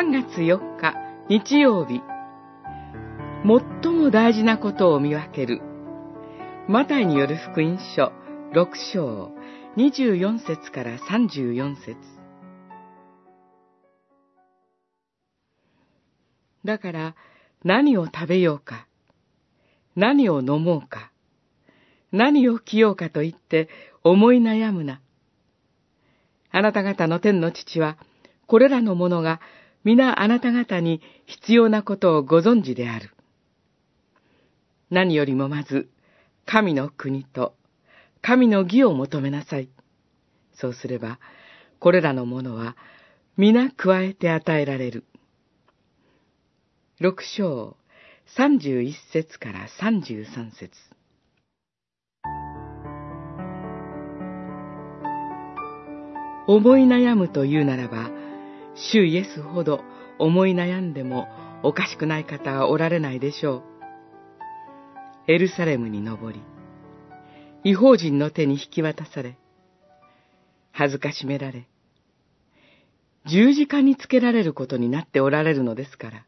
3月4日日曜日、最も大事なことを見分ける、マタイによる福音書6章24節から34節。だから何を食べようか、何を飲もうか、何を着ようかと言って思い悩むな。あなた方の天の父は、これらのものが皆あなた方に必要なことをご存知である。何よりもまず、神の国と神の義を求めなさい。そうすれば、これらのものは皆加えて与えられる。六章、三十一節から三十三節。思い悩むというならば、主イエスほど思い悩んでもおかしくない方はおられないでしょう。エルサレムに登り、違法人の手に引き渡され、恥ずかしめられ、十字架につけられることになっておられるのですから。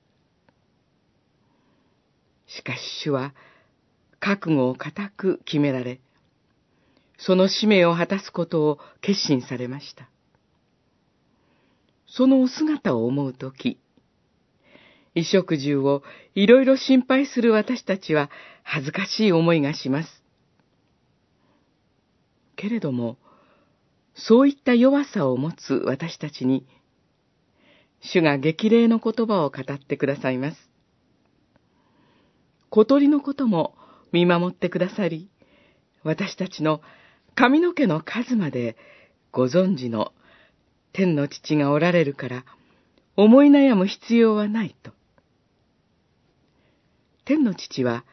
しかし主は覚悟を固く決められ、その使命を果たすことを決心されました。そのお姿を思うとき、衣食住をいろいろ心配する私たちは恥ずかしい思いがします。けれども、そういった弱さを持つ私たちに、主が激励の言葉を語ってくださいます。小鳥のことも見守ってくださり、私たちの髪の毛の数までご存知の天の父がおられるから、思い悩む必要はないと。天の父は、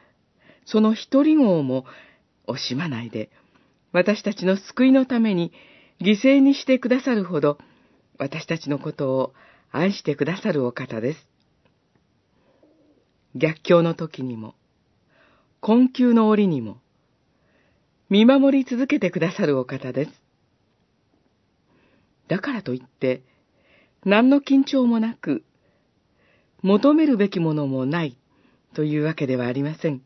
その一人号も惜しまないで、私たちの救いのために犠牲にしてくださるほど、私たちのことを愛してくださるお方です。逆境の時にも、困窮の折にも、見守り続けてくださるお方です。だからといって、何の緊張もなく、求めるべきものもないというわけではありません。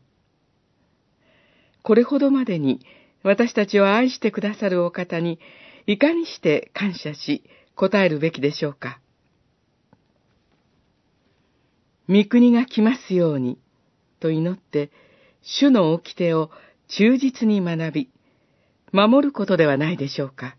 これほどまでに私たちを愛してくださるお方に、いかにして感謝し、答えるべきでしょうか。御国が来ますように、と祈って、主の掟を忠実に学び、守ることではないでしょうか。